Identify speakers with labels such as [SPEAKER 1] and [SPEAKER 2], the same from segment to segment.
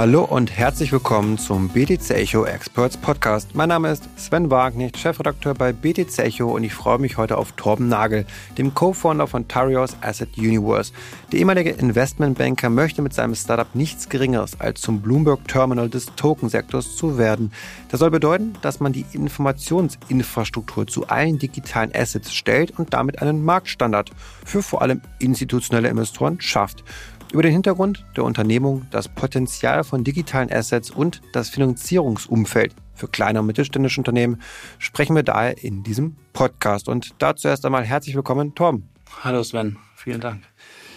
[SPEAKER 1] Hallo und herzlich willkommen zum BTC Echo Experts Podcast. Mein Name ist Sven Wagner, Chefredakteur bei BTC Echo und ich freue mich heute auf Torben Nagel, dem Co-Founder von Tarios Asset Universe. Der ehemalige Investmentbanker möchte mit seinem Startup nichts Geringeres als zum Bloomberg Terminal des Tokensektors zu werden. Das soll bedeuten, dass man die Informationsinfrastruktur zu allen digitalen Assets stellt und damit einen Marktstandard für vor allem institutionelle Investoren schafft. Über den Hintergrund der Unternehmung, das Potenzial von digitalen Assets und das Finanzierungsumfeld für kleine und mittelständische Unternehmen sprechen wir daher in diesem Podcast. Und dazu erst einmal herzlich willkommen, Tom.
[SPEAKER 2] Hallo Sven, vielen Dank.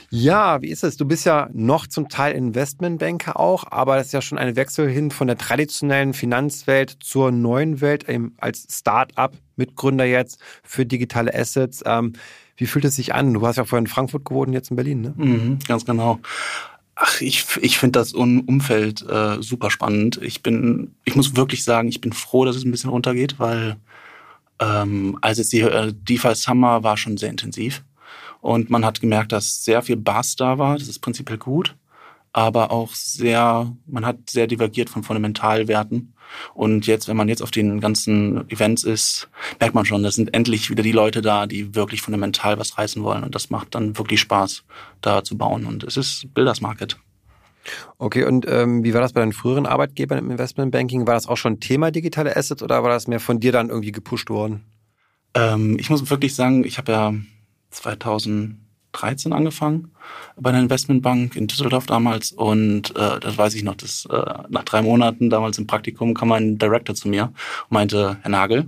[SPEAKER 1] Ja, wie ist es? Du bist ja noch zum Teil Investmentbanker auch, aber das ist ja schon ein Wechsel hin von der traditionellen Finanzwelt zur neuen Welt eben als Start-up-Mitgründer jetzt für digitale Assets. Wie fühlt es sich an? Du hast ja vorher in Frankfurt gewohnt, jetzt in Berlin, ne?
[SPEAKER 2] Mhm, ganz genau. Ach, ich, ich finde das Umfeld äh, super spannend. Ich bin, ich muss wirklich sagen, ich bin froh, dass es ein bisschen runtergeht, weil ähm, als jetzt die äh, DeFi Summer war schon sehr intensiv und man hat gemerkt, dass sehr viel Bass da war. Das ist prinzipiell gut, aber auch sehr, man hat sehr divergiert von Fundamentalwerten und jetzt, wenn man jetzt auf den ganzen Events ist, merkt man schon, das sind endlich wieder die Leute da, die wirklich fundamental was reißen wollen. Und das macht dann wirklich Spaß, da zu bauen. Und es ist Builders Market.
[SPEAKER 1] Okay, und ähm, wie war das bei deinen früheren Arbeitgebern im Investmentbanking? War das auch schon Thema digitale Assets oder war das mehr von dir dann irgendwie gepusht worden?
[SPEAKER 2] Ähm, ich muss wirklich sagen, ich habe ja 2000 13 angefangen bei einer Investmentbank in Düsseldorf damals und äh, das weiß ich noch, dass äh, nach drei Monaten damals im Praktikum kam ein Director zu mir und meinte, Herr Nagel,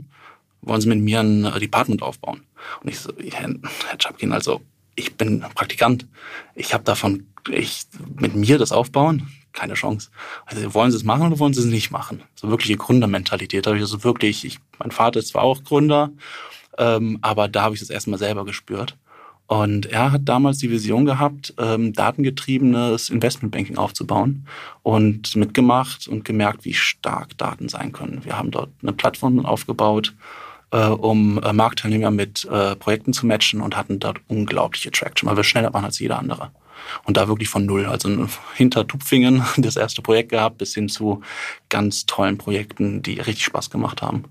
[SPEAKER 2] wollen Sie mit mir ein äh, Department aufbauen? Und ich so, Herr, Herr Chapkin, also ich bin Praktikant, ich habe davon, ich mit mir das aufbauen, keine Chance. Also wollen Sie es machen oder wollen Sie es nicht machen? So wirkliche Gründermentalität. Habe ich also wirklich, ich, mein Vater ist zwar auch Gründer, ähm, aber da habe ich das erstmal selber gespürt. Und er hat damals die Vision gehabt, ähm, datengetriebenes Investmentbanking aufzubauen und mitgemacht und gemerkt, wie stark Daten sein können. Wir haben dort eine Plattform aufgebaut, äh, um äh, Marktteilnehmer mit äh, Projekten zu matchen und hatten dort unglaubliche Traction, weil wir schneller waren als jeder andere. Und da wirklich von null, also hinter Tupfingen das erste Projekt gehabt, bis hin zu ganz tollen Projekten, die richtig Spaß gemacht haben.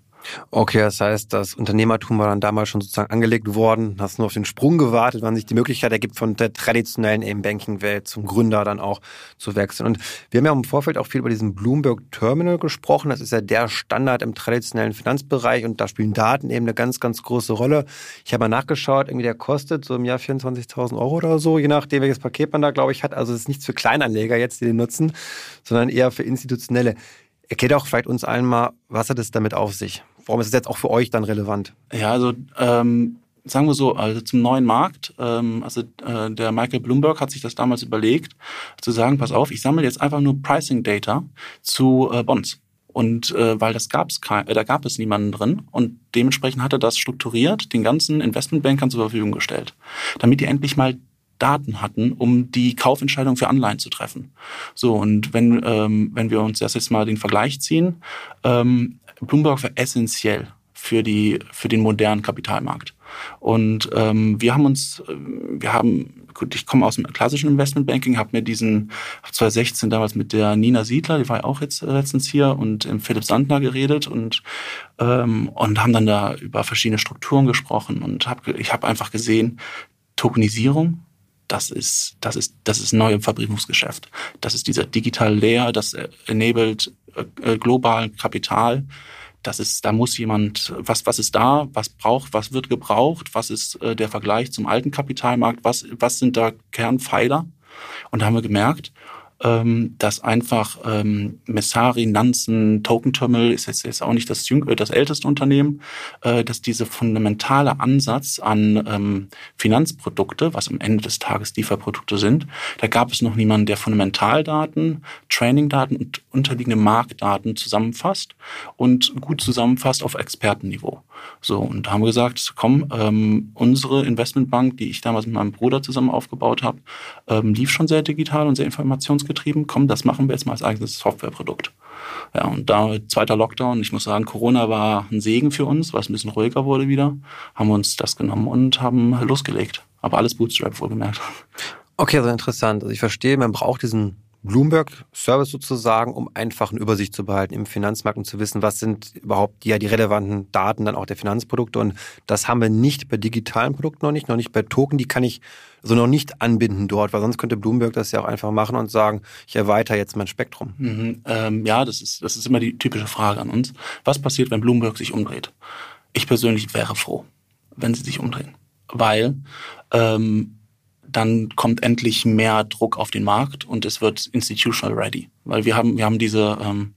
[SPEAKER 1] Okay, das heißt, das Unternehmertum war dann damals schon sozusagen angelegt worden, hast nur auf den Sprung gewartet, wann sich die Möglichkeit ergibt, von der traditionellen Banking-Welt zum Gründer dann auch zu wechseln. Und wir haben ja im Vorfeld auch viel über diesen Bloomberg Terminal gesprochen. Das ist ja der Standard im traditionellen Finanzbereich und da spielen Daten eben eine ganz, ganz große Rolle. Ich habe mal nachgeschaut, irgendwie der kostet so im Jahr 24.000 Euro oder so, je nachdem, welches Paket man da, glaube ich, hat. Also es ist nichts für Kleinanleger jetzt, die den nutzen, sondern eher für institutionelle. Erklärt auch vielleicht uns allen mal, was hat es damit auf sich? Warum ist es jetzt auch für euch dann relevant?
[SPEAKER 2] Ja, also ähm, sagen wir so, also zum neuen Markt, ähm, also äh, der Michael Bloomberg hat sich das damals überlegt, zu sagen, pass auf, ich sammle jetzt einfach nur Pricing Data zu äh, Bonds. Und äh, weil das gab's kein, äh, da gab es niemanden drin und dementsprechend hat er das strukturiert den ganzen Investmentbankern zur Verfügung gestellt, damit die endlich mal Daten hatten, um die Kaufentscheidung für Anleihen zu treffen. So, und wenn, ähm, wenn wir uns das jetzt mal den Vergleich ziehen, ähm, Bloomberg war essentiell für, die, für den modernen Kapitalmarkt. Und ähm, wir haben uns, äh, wir haben, gut, ich komme aus dem klassischen Investmentbanking, habe mir diesen 2016 damals mit der Nina Siedler, die war ja auch jetzt äh, letztens hier, und im Philipp Sandner geredet und ähm, und haben dann da über verschiedene Strukturen gesprochen und hab, ich habe einfach gesehen, Tokenisierung das ist, das ist, das ist neu im Verbriefungsgeschäft. Das ist dieser digitale Layer, das enabled äh, äh, global Kapital. Das ist, da muss jemand, was, was ist da, was braucht, was wird gebraucht, was ist äh, der Vergleich zum alten Kapitalmarkt, was, was sind da Kernpfeiler? Und da haben wir gemerkt, ähm, dass einfach ähm, Messari, Nansen, Token Terminal ist jetzt, jetzt auch nicht das, äh, das älteste Unternehmen, äh, dass diese fundamentale Ansatz an ähm, Finanzprodukte, was am Ende des Tages Lieferprodukte sind, da gab es noch niemanden, der Fundamentaldaten, Trainingdaten und unterliegende Marktdaten zusammenfasst und gut zusammenfasst auf Expertenniveau. So, und da haben wir gesagt, komm, ähm, unsere Investmentbank, die ich damals mit meinem Bruder zusammen aufgebaut habe, ähm, lief schon sehr digital und sehr informationsgetrieben. Komm, das machen wir jetzt mal als eigenes Softwareprodukt. Ja, und da zweiter Lockdown, ich muss sagen, Corona war ein Segen für uns, weil es ein bisschen ruhiger wurde wieder, haben wir uns das genommen und haben losgelegt. Aber alles Bootstrap wohlgemerkt.
[SPEAKER 1] Okay, also interessant. Also ich verstehe, man braucht diesen Bloomberg-Service sozusagen, um einfach eine Übersicht zu behalten im Finanzmarkt und zu wissen, was sind überhaupt ja die relevanten Daten dann auch der Finanzprodukte. Und das haben wir nicht bei digitalen Produkten noch nicht, noch nicht bei Token. Die kann ich so noch nicht anbinden dort, weil sonst könnte Bloomberg das ja auch einfach machen und sagen, ich erweitere jetzt mein Spektrum.
[SPEAKER 2] Mhm, ähm, ja, das ist, das ist immer die typische Frage an uns. Was passiert, wenn Bloomberg sich umdreht? Ich persönlich wäre froh, wenn sie sich umdrehen. Weil ähm, dann kommt endlich mehr Druck auf den Markt und es wird institutional ready. Weil wir haben, wir haben diese, ähm,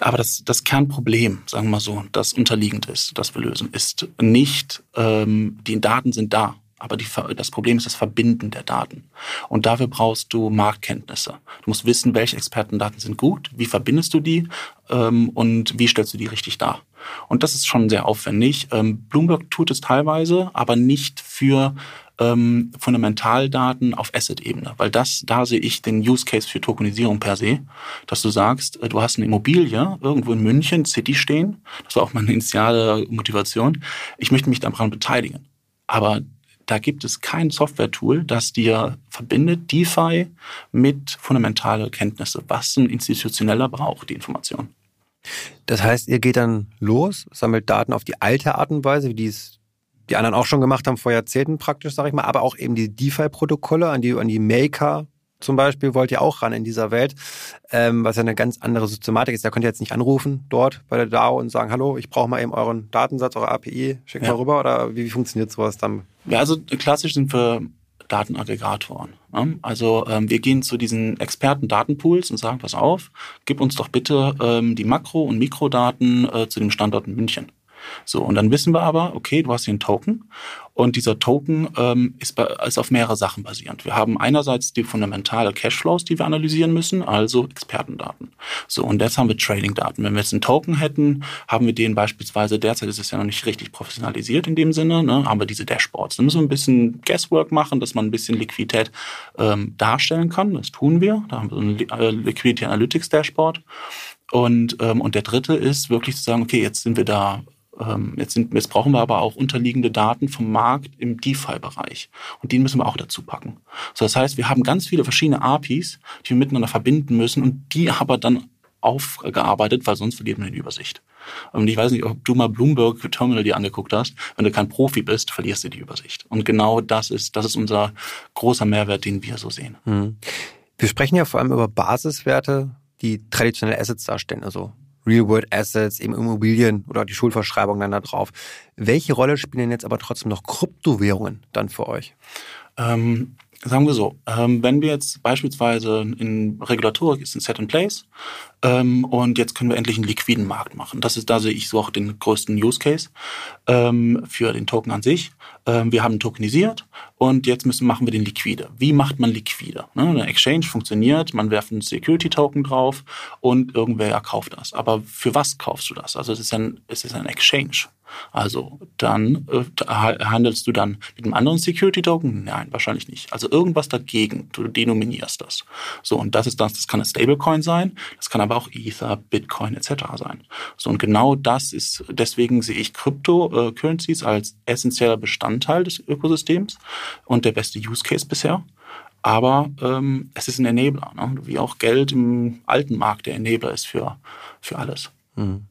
[SPEAKER 2] aber das, das Kernproblem, sagen wir mal so, das unterliegend ist, das wir lösen, ist nicht, ähm, die Daten sind da. Aber die, das Problem ist das Verbinden der Daten. Und dafür brauchst du Marktkenntnisse. Du musst wissen, welche Expertendaten sind gut, wie verbindest du die ähm, und wie stellst du die richtig dar. Und das ist schon sehr aufwendig. Ähm, Bloomberg tut es teilweise, aber nicht für ähm, Fundamentaldaten auf Asset-Ebene, weil das, da sehe ich den Use Case für Tokenisierung per se, dass du sagst, äh, du hast eine Immobilie irgendwo in München, City stehen, das war auch meine initiale Motivation, ich möchte mich daran beteiligen. Aber da gibt es kein Software-Tool, das dir verbindet DeFi mit fundamentale Kenntnisse, was ein Institutioneller braucht, die Information.
[SPEAKER 1] Das heißt, ihr geht dann los, sammelt Daten auf die alte Art und Weise, wie die es die anderen auch schon gemacht haben vor Jahrzehnten praktisch, sage ich mal, aber auch eben die DeFi-Protokolle, an die, an die Maker zum Beispiel wollt ihr auch ran in dieser Welt, ähm, was ja eine ganz andere Systematik ist. Da könnt ihr jetzt nicht anrufen dort bei der DAO und sagen, hallo, ich brauche mal eben euren Datensatz, eure API, schickt ja. mal rüber oder wie, wie funktioniert sowas dann?
[SPEAKER 2] Ja, also klassisch sind wir Datenaggregatoren. Ne? Also ähm, wir gehen zu diesen Experten-Datenpools und sagen, pass auf, gib uns doch bitte ähm, die Makro- und Mikrodaten äh, zu dem Standort in München. So, und dann wissen wir aber, okay, du hast hier einen Token und dieser Token ähm, ist, bei, ist auf mehrere Sachen basierend. Wir haben einerseits die fundamentale Cashflows, die wir analysieren müssen, also Expertendaten. So, und jetzt haben wir Trading-Daten. Wenn wir jetzt einen Token hätten, haben wir den beispielsweise, derzeit ist es ja noch nicht richtig professionalisiert in dem Sinne, ne, haben wir diese Dashboards. Da müssen wir ein bisschen Guesswork machen, dass man ein bisschen Liquidität ähm, darstellen kann. Das tun wir. Da haben wir so ein äh, Liquidity Analytics Dashboard. Und, ähm, und der dritte ist wirklich zu sagen, okay, jetzt sind wir da ähm, jetzt, sind, jetzt brauchen wir aber auch unterliegende Daten vom Markt im DeFi-Bereich. Und die müssen wir auch dazu packen. So, das heißt, wir haben ganz viele verschiedene APIs, die wir miteinander verbinden müssen und die aber dann aufgearbeitet, weil sonst verliert man die Übersicht. Und ich weiß nicht, ob du mal Bloomberg Terminal dir angeguckt hast. Wenn du kein Profi bist, verlierst du die Übersicht. Und genau das ist, das ist unser großer Mehrwert, den wir so sehen.
[SPEAKER 1] Hm. Wir sprechen ja vor allem über Basiswerte, die traditionelle Assets darstellen, also Real-World Assets, eben Immobilien oder die Schuldverschreibung dann da drauf. Welche Rolle spielen jetzt aber trotzdem noch Kryptowährungen dann für euch?
[SPEAKER 2] Ähm, sagen wir so, ähm, wenn wir jetzt beispielsweise in Regulatorik ist ein Set in Place ähm, und jetzt können wir endlich einen liquiden Markt machen. Das ist, da sehe ich so auch den größten Use Case ähm, für den Token an sich. Ähm, wir haben tokenisiert und jetzt müssen, machen wir den liquide. Wie macht man liquide? Ne? Eine Exchange funktioniert, man werft einen Security-Token drauf und irgendwer kauft das. Aber für was kaufst du das? Also es ist ein, es ist ein Exchange. Also dann äh, handelst du dann mit einem anderen Security-Token? Nein, wahrscheinlich nicht. Also irgendwas dagegen. Du denominierst das. So, und das ist das, das kann ein Stablecoin sein, das kann aber auch Ether, Bitcoin etc. sein. So, und genau das ist, deswegen sehe ich Crypto-Currencies als essentieller Bestandteil des Ökosystems und der beste Use Case bisher. Aber ähm, es ist ein Enabler, ne? wie auch Geld im alten Markt der Enabler ist für, für alles. Mhm.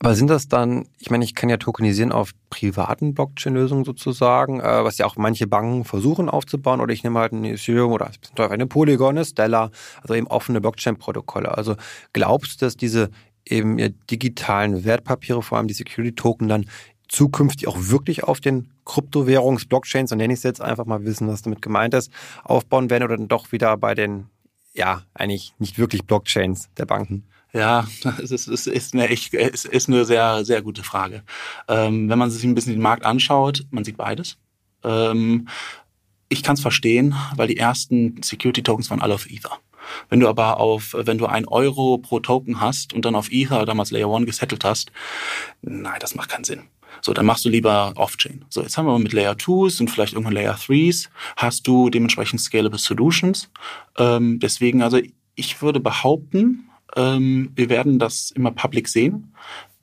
[SPEAKER 1] Aber sind das dann, ich meine, ich kann ja tokenisieren auf privaten Blockchain-Lösungen sozusagen, äh, was ja auch manche Banken versuchen aufzubauen, oder ich nehme halt ein Ethereum oder eine Polygon, eine Stellar, also eben offene Blockchain-Protokolle. Also glaubst du, dass diese eben digitalen Wertpapiere, vor allem die Security-Token, dann zukünftig auch wirklich auf den Kryptowährungs-Blockchains, so nenne ich es jetzt einfach mal wissen, was damit gemeint ist, aufbauen werden oder dann doch wieder bei den, ja, eigentlich nicht wirklich Blockchains der Banken?
[SPEAKER 2] Ja, es ist, es ist eine echt, es ist eine sehr, sehr gute Frage. Ähm, wenn man sich ein bisschen den Markt anschaut, man sieht beides. Ähm, ich kann es verstehen, weil die ersten Security Tokens waren alle auf Ether. Wenn du aber auf, wenn du ein Euro pro Token hast und dann auf Ether damals Layer One gesettelt hast, nein, das macht keinen Sinn. So, dann machst du lieber Off-Chain. So, jetzt haben wir mit Layer 2s und vielleicht irgendwann Layer 3s, hast du dementsprechend Scalable Solutions. Ähm, deswegen, also ich würde behaupten, ähm, wir werden das immer public sehen,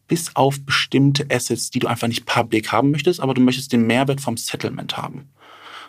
[SPEAKER 2] bis auf bestimmte Assets, die du einfach nicht public haben möchtest, aber du möchtest den Mehrwert vom Settlement haben.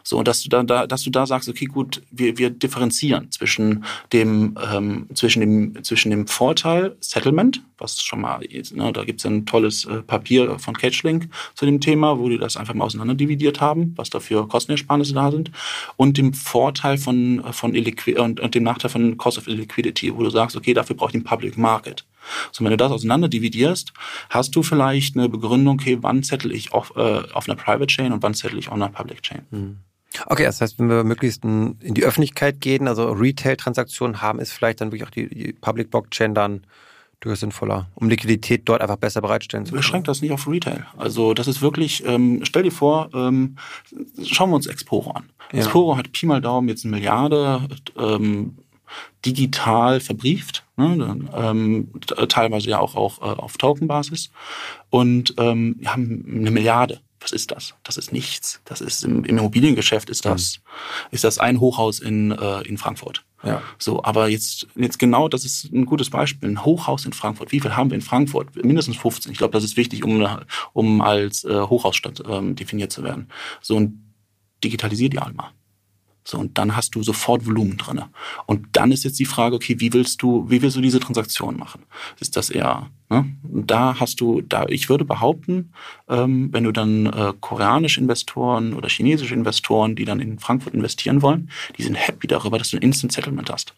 [SPEAKER 2] So, dass du da, da dass du da sagst, okay, gut, wir, wir differenzieren zwischen dem, ähm, zwischen dem, zwischen dem Vorteil Settlement, was schon mal, ne, da gibt's ein tolles äh, Papier von Catchlink zu dem Thema, wo die das einfach mal auseinanderdividiert haben, was dafür Kostenersparnisse da sind, und dem Vorteil von, von Illiqui und, und dem Nachteil von Cost of Illiquidity, wo du sagst, okay, dafür brauche ich den Public Market. So, wenn du das auseinander dividierst, hast du vielleicht eine Begründung, okay, wann zettel ich auf, äh, auf einer Private Chain und wann zettel ich auf einer Public Chain. Mhm.
[SPEAKER 1] Okay, das heißt, wenn wir möglichst in die Öffentlichkeit gehen, also Retail-Transaktionen haben, ist vielleicht dann wirklich auch die, die Public Blockchain dann durchaus sinnvoller, um Liquidität dort einfach besser bereitstellen zu können.
[SPEAKER 2] Beschränkt das nicht auf Retail. Also das ist wirklich, ähm, stell dir vor, ähm, schauen wir uns Exporo an. Ja. Exporo hat Pi mal Daumen jetzt eine Milliarde ähm, digital verbrieft, ne, ähm, teilweise ja auch, auch äh, auf Tokenbasis und ähm, wir haben eine Milliarde. Was ist das? Das ist nichts. Das ist im, im Immobiliengeschäft ist das, mhm. ist das ein Hochhaus in, äh, in Frankfurt. Ja. So, aber jetzt, jetzt genau, das ist ein gutes Beispiel. Ein Hochhaus in Frankfurt. Wie viel haben wir in Frankfurt? Mindestens 15. Ich glaube, das ist wichtig, um, um als äh, Hochhausstadt ähm, definiert zu werden. So, und digitalisiert die mal. So, und dann hast du sofort Volumen drinne. Und dann ist jetzt die Frage, okay, wie willst du, wie willst du diese Transaktion machen? Ist das eher, ne? Da hast du, da, ich würde behaupten, ähm, wenn du dann äh, koreanische Investoren oder chinesische Investoren, die dann in Frankfurt investieren wollen, die sind happy darüber, dass du ein Instant Settlement hast.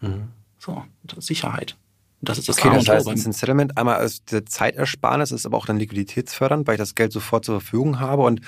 [SPEAKER 2] Mhm. So, Sicherheit.
[SPEAKER 1] Das ist das okay, das heißt, Instant Settlement einmal als Zeitersparnis ist aber auch dann liquiditätsfördernd, weil ich das Geld sofort zur Verfügung habe und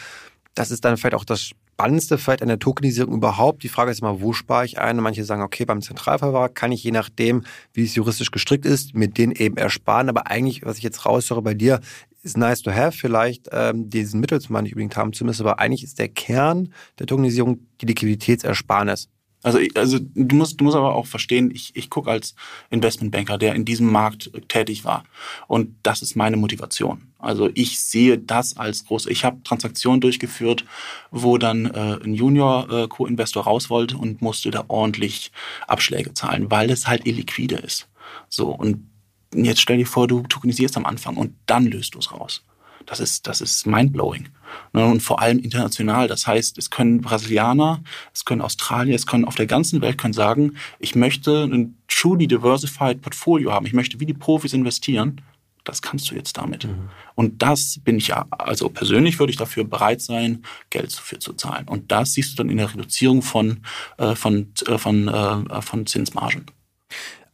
[SPEAKER 1] das ist dann vielleicht auch das Spannendste vielleicht an der Tokenisierung überhaupt. Die Frage ist immer, wo spare ich ein? Und manche sagen, okay, beim Zentralverwahrer kann ich je nachdem, wie es juristisch gestrickt ist, mit denen eben ersparen. Aber eigentlich, was ich jetzt raushöre bei dir, ist nice to have, vielleicht ähm, diesen Mittelsmann nicht unbedingt haben zu müssen. Aber eigentlich ist der Kern der Tokenisierung die Liquiditätsersparnis.
[SPEAKER 2] Also, also du musst, du musst aber auch verstehen, ich, ich gucke als Investmentbanker, der in diesem Markt tätig war. Und das ist meine Motivation. Also ich sehe das als groß. Ich habe Transaktionen durchgeführt, wo dann äh, ein Junior-Co-Investor äh, raus wollte und musste da ordentlich Abschläge zahlen, weil es halt illiquide ist. So, und jetzt stell dir vor, du tokenisierst am Anfang und dann löst du es raus. Das ist, das ist mindblowing. Ne, und vor allem international. Das heißt, es können Brasilianer, es können Australier, es können auf der ganzen Welt können sagen, ich möchte ein truly diversified Portfolio haben. Ich möchte wie die Profis investieren. Das kannst du jetzt damit. Mhm. Und das bin ich ja, also persönlich würde ich dafür bereit sein, Geld dafür zu zahlen. Und das siehst du dann in der Reduzierung von, äh, von, äh, von, äh, von Zinsmargen.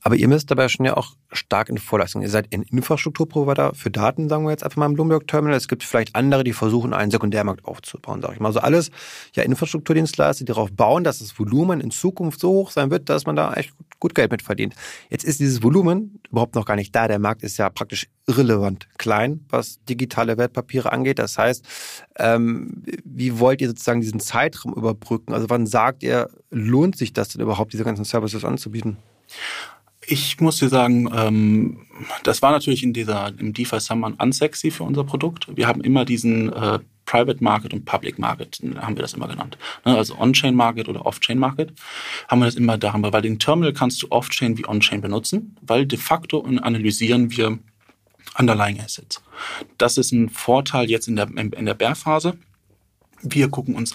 [SPEAKER 1] Aber ihr müsst dabei schon ja auch stark in Vorleistung. Ihr seid ein Infrastrukturprovider für Daten, sagen wir jetzt einfach mal im Bloomberg Terminal. Es gibt vielleicht andere, die versuchen, einen Sekundärmarkt aufzubauen, sage ich mal. Also alles ja Infrastrukturdienstleister, die darauf bauen, dass das Volumen in Zukunft so hoch sein wird, dass man da echt gut Geld mit verdient. Jetzt ist dieses Volumen überhaupt noch gar nicht da. Der Markt ist ja praktisch irrelevant klein, was digitale Wertpapiere angeht. Das heißt, ähm, wie wollt ihr sozusagen diesen Zeitraum überbrücken? Also wann sagt ihr, lohnt sich das denn überhaupt, diese ganzen Services anzubieten?
[SPEAKER 2] Ich muss dir sagen, ähm, das war natürlich in dieser im DeFi Summer unsexy für unser Produkt. Wir haben immer diesen äh, Private Market und Public Market, haben wir das immer genannt. Ne, also On-Chain Market oder Off-Chain Market haben wir das immer darüber, weil den Terminal kannst du Off-Chain wie On-Chain benutzen, weil de facto analysieren wir Underlying Assets. Das ist ein Vorteil jetzt in der, in der Bär-Phase. Wir gucken uns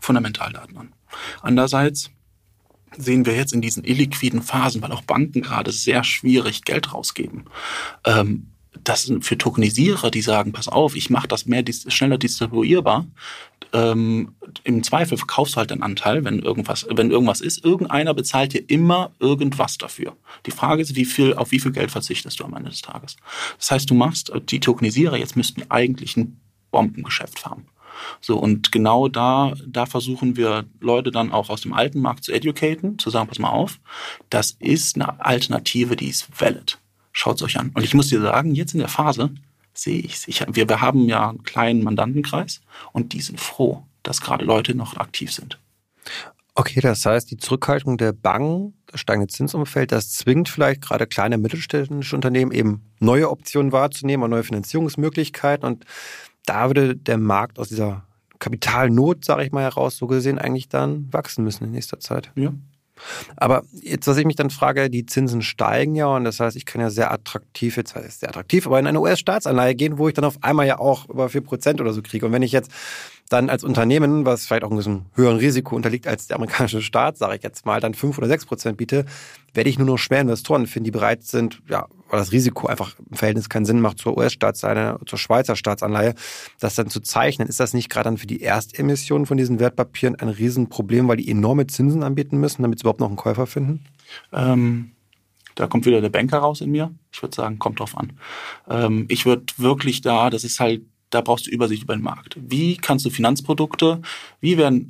[SPEAKER 2] Fundamentaldaten an. Andererseits sehen wir jetzt in diesen illiquiden Phasen, weil auch Banken gerade sehr schwierig Geld rausgeben. Ähm, das sind für Tokenisierer, die sagen, pass auf, ich mache das mehr schneller distribuierbar. Ähm, Im Zweifel verkaufst du halt einen Anteil, wenn irgendwas, wenn irgendwas ist. Irgendeiner bezahlt dir immer irgendwas dafür. Die Frage ist, wie viel, auf wie viel Geld verzichtest du am Ende des Tages? Das heißt, du machst, die Tokenisierer jetzt müssten eigentlich ein Bombengeschäft haben. So, und genau da, da versuchen wir Leute dann auch aus dem alten Markt zu educaten, zu sagen, pass mal auf, das ist eine Alternative, die ist valid. Schaut es euch an. Und ich muss dir sagen, jetzt in der Phase sehe ich's. ich es. Wir, wir haben ja einen kleinen Mandantenkreis und die sind froh, dass gerade Leute noch aktiv sind.
[SPEAKER 1] Okay, das heißt, die Zurückhaltung der Banken, das steigende Zinsumfeld, das zwingt vielleicht gerade kleine mittelständische Unternehmen eben neue Optionen wahrzunehmen und neue Finanzierungsmöglichkeiten. Und da würde der Markt aus dieser Kapitalnot, sage ich mal, heraus, so gesehen eigentlich dann wachsen müssen in nächster Zeit. Ja. Aber jetzt, was ich mich dann frage, die Zinsen steigen ja und das heißt, ich kann ja sehr attraktiv, jetzt heißt sehr attraktiv, aber in eine US-Staatsanleihe gehen, wo ich dann auf einmal ja auch über 4% oder so kriege. Und wenn ich jetzt dann als Unternehmen, was vielleicht auch ein bisschen höheren Risiko unterliegt als der amerikanische Staat, sage ich jetzt mal, dann fünf oder sechs Prozent biete, werde ich nur noch schwer Investoren finden, die bereit sind, ja, weil das Risiko einfach im Verhältnis keinen Sinn macht zur US-Staatsanleihe, zur Schweizer Staatsanleihe, das dann zu zeichnen. Ist das nicht gerade dann für die Erstemission von diesen Wertpapieren ein Riesenproblem, weil die enorme Zinsen anbieten müssen, damit sie überhaupt noch einen Käufer finden?
[SPEAKER 2] Ähm, da kommt wieder der Banker raus in mir. Ich würde sagen, kommt drauf an. Ähm, ich würde wirklich da, das ist halt, da brauchst du Übersicht über den Markt. Wie kannst du Finanzprodukte, wie werden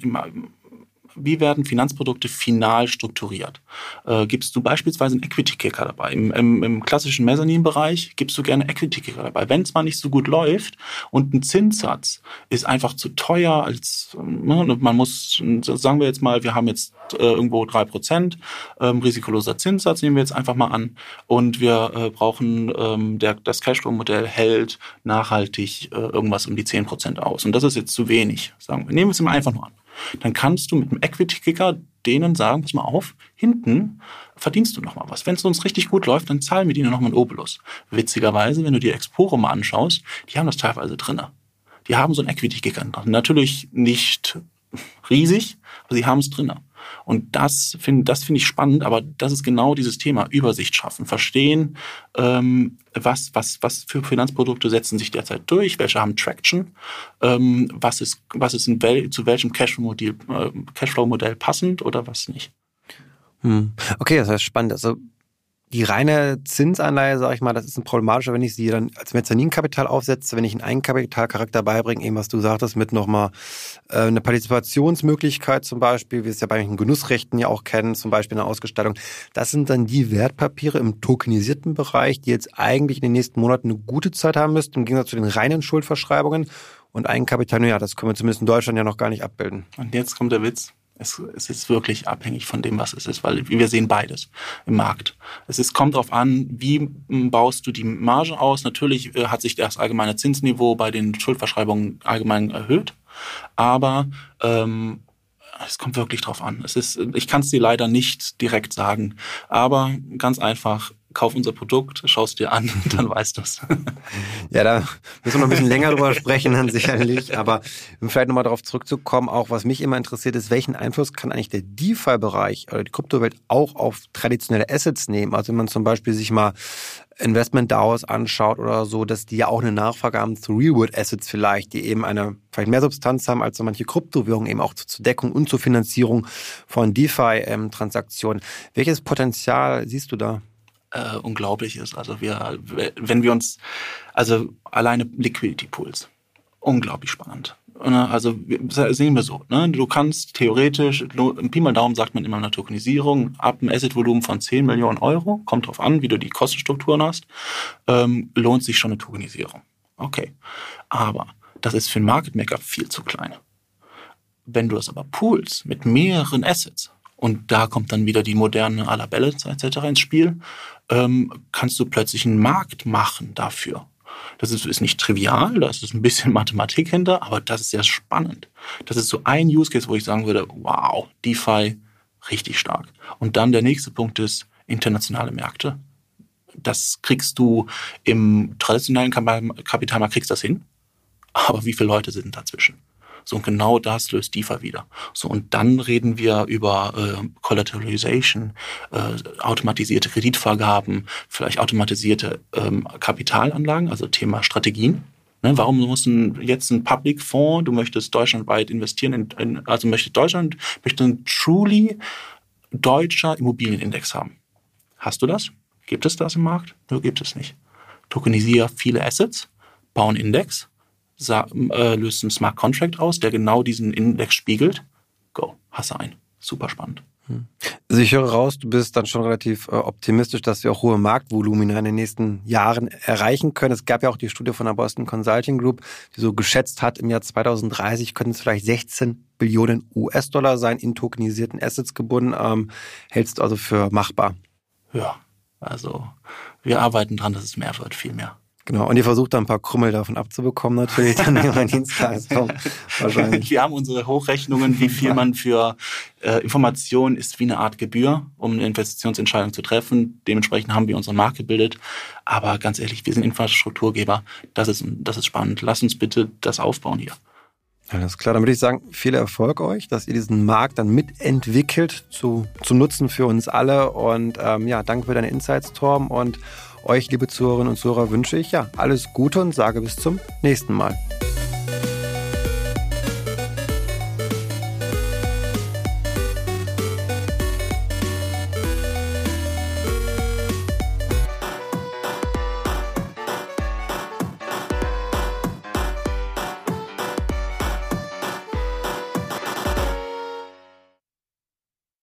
[SPEAKER 2] wie werden Finanzprodukte final strukturiert? Äh, gibst du beispielsweise einen Equity-Kicker dabei? Im, im, im klassischen Mezzanin-Bereich gibst du gerne Equity-Kicker dabei. Wenn es mal nicht so gut läuft und ein Zinssatz ist einfach zu teuer, als ne, man muss, sagen wir jetzt mal, wir haben jetzt äh, irgendwo drei Prozent, ähm, risikoloser Zinssatz nehmen wir jetzt einfach mal an und wir äh, brauchen, ähm, der, das Cashflow-Modell hält nachhaltig äh, irgendwas um die zehn Prozent aus. Und das ist jetzt zu wenig, sagen wir. Nehmen wir es mal einfach nur an dann kannst du mit einem Equity-Kicker denen sagen, pass mal auf, hinten verdienst du noch mal was. Wenn es uns richtig gut läuft, dann zahlen wir dir noch mal einen Obolus. Witzigerweise, wenn du dir Exporo mal anschaust, die haben das teilweise drinne. Die haben so einen Equity-Kicker. Natürlich nicht riesig, aber sie haben es drinne. Und das finde das finde ich spannend, aber das ist genau dieses Thema, Übersicht schaffen, verstehen, ähm, was, was, was für Finanzprodukte setzen sich derzeit durch, welche haben Traction, ähm, was ist, was ist wel, zu welchem Cashflow-Modell äh, Cashflow passend oder was nicht.
[SPEAKER 1] Hm. Okay, das heißt spannend. Also die reine Zinsanleihe, sage ich mal, das ist ein problematischer, wenn ich sie dann als Mezzaninkapital aufsetze, wenn ich einen Eigenkapitalcharakter beibringe, eben was du sagtest, mit nochmal äh, eine Partizipationsmöglichkeit zum Beispiel, wie wir es ja bei den Genussrechten ja auch kennen, zum Beispiel eine Ausgestaltung. Das sind dann die Wertpapiere im tokenisierten Bereich, die jetzt eigentlich in den nächsten Monaten eine gute Zeit haben müssten, im Gegensatz zu den reinen Schuldverschreibungen. Und Eigenkapital, ja, das können wir zumindest in Deutschland ja noch gar nicht abbilden.
[SPEAKER 2] Und jetzt kommt der Witz. Es, es ist wirklich abhängig von dem, was es ist, weil wir sehen beides im Markt. Es ist, kommt darauf an, wie baust du die Marge aus. Natürlich äh, hat sich das allgemeine Zinsniveau bei den Schuldverschreibungen allgemein erhöht, aber ähm, es kommt wirklich drauf an. Es ist, ich kann es dir leider nicht direkt sagen, aber ganz einfach, kauf unser Produkt, schaust dir an, dann weißt du es.
[SPEAKER 1] Ja, da müssen wir noch ein bisschen länger drüber sprechen, dann sicherlich. Aber um vielleicht nochmal darauf zurückzukommen, auch was mich immer interessiert ist, welchen Einfluss kann eigentlich der DeFi-Bereich oder die Kryptowelt auch auf traditionelle Assets nehmen? Also wenn man zum Beispiel sich mal Investment DAOs anschaut oder so, dass die ja auch eine Nachfrage haben zu Real-World Assets vielleicht, die eben eine vielleicht mehr Substanz haben als so manche Kryptowährungen eben auch zur Deckung und zur Finanzierung von DeFi-Transaktionen. Ähm, Welches Potenzial siehst du da?
[SPEAKER 2] Äh, unglaublich ist. Also wir, wenn wir uns, also alleine Liquidity Pools, unglaublich spannend. Ne, also sehen wir so, ne? du kannst theoretisch, Pi mal Daumen sagt man immer in der Tokenisierung, ab einem Assetvolumen von 10 Millionen Euro, kommt drauf an, wie du die Kostenstrukturen hast, ähm, lohnt sich schon eine Tokenisierung. Okay, aber das ist für einen Market Maker viel zu klein. Wenn du das aber pools mit mehreren Assets, und da kommt dann wieder die moderne à la Balance etc. ins Spiel, ähm, kannst du plötzlich einen Markt machen dafür. Das ist, ist nicht trivial, da ist ein bisschen Mathematik hinter, aber das ist sehr spannend. Das ist so ein Use Case, wo ich sagen würde, wow, DeFi richtig stark. Und dann der nächste Punkt ist internationale Märkte. Das kriegst du im traditionellen Kapitalmarkt kriegst das hin, aber wie viele Leute sind dazwischen? So, und genau das löst DeFi wieder. So, und dann reden wir über äh, Collateralization, äh, automatisierte Kreditvergaben, vielleicht automatisierte ähm, Kapitalanlagen, also Thema Strategien. Ne, warum muss ein, jetzt ein Public Fonds, du möchtest deutschlandweit investieren, in, in, also möchte Deutschland, möchte ein truly deutscher Immobilienindex haben. Hast du das? Gibt es das im Markt? Nö, gibt es nicht. Tokenisiere viele Assets, baue einen Index, äh, löst einen Smart Contract aus, der genau diesen Index spiegelt. Go, hast du einen. Super spannend.
[SPEAKER 1] Hm. Also ich höre raus, du bist dann schon relativ äh, optimistisch, dass wir auch hohe Marktvolumina in den nächsten Jahren erreichen können. Es gab ja auch die Studie von der Boston Consulting Group, die so geschätzt hat, im Jahr 2030 könnten es vielleicht 16 Billionen US-Dollar sein, in tokenisierten Assets gebunden. Ähm, hältst du also für machbar?
[SPEAKER 2] Ja, also wir arbeiten dran, dass es mehr wird, viel mehr.
[SPEAKER 1] Genau, und ihr versucht da ein paar Krümmel davon abzubekommen, natürlich dann über Dienstleistung.
[SPEAKER 2] Wahrscheinlich. Wir haben unsere Hochrechnungen, wie viel man für äh, Informationen ist wie eine Art Gebühr, um eine Investitionsentscheidung zu treffen. Dementsprechend haben wir unsere Marke gebildet. Aber ganz ehrlich, wir sind Infrastrukturgeber. Das ist, das ist spannend. Lass uns bitte das aufbauen hier.
[SPEAKER 1] Alles klar, dann würde ich sagen, viel Erfolg euch, dass ihr diesen Markt dann mitentwickelt zu, zu Nutzen für uns alle. Und ähm, ja, danke für deine Insights, Torben. Und euch, liebe Zuhörerinnen und Zuhörer, wünsche ich ja alles Gute und sage bis zum nächsten Mal.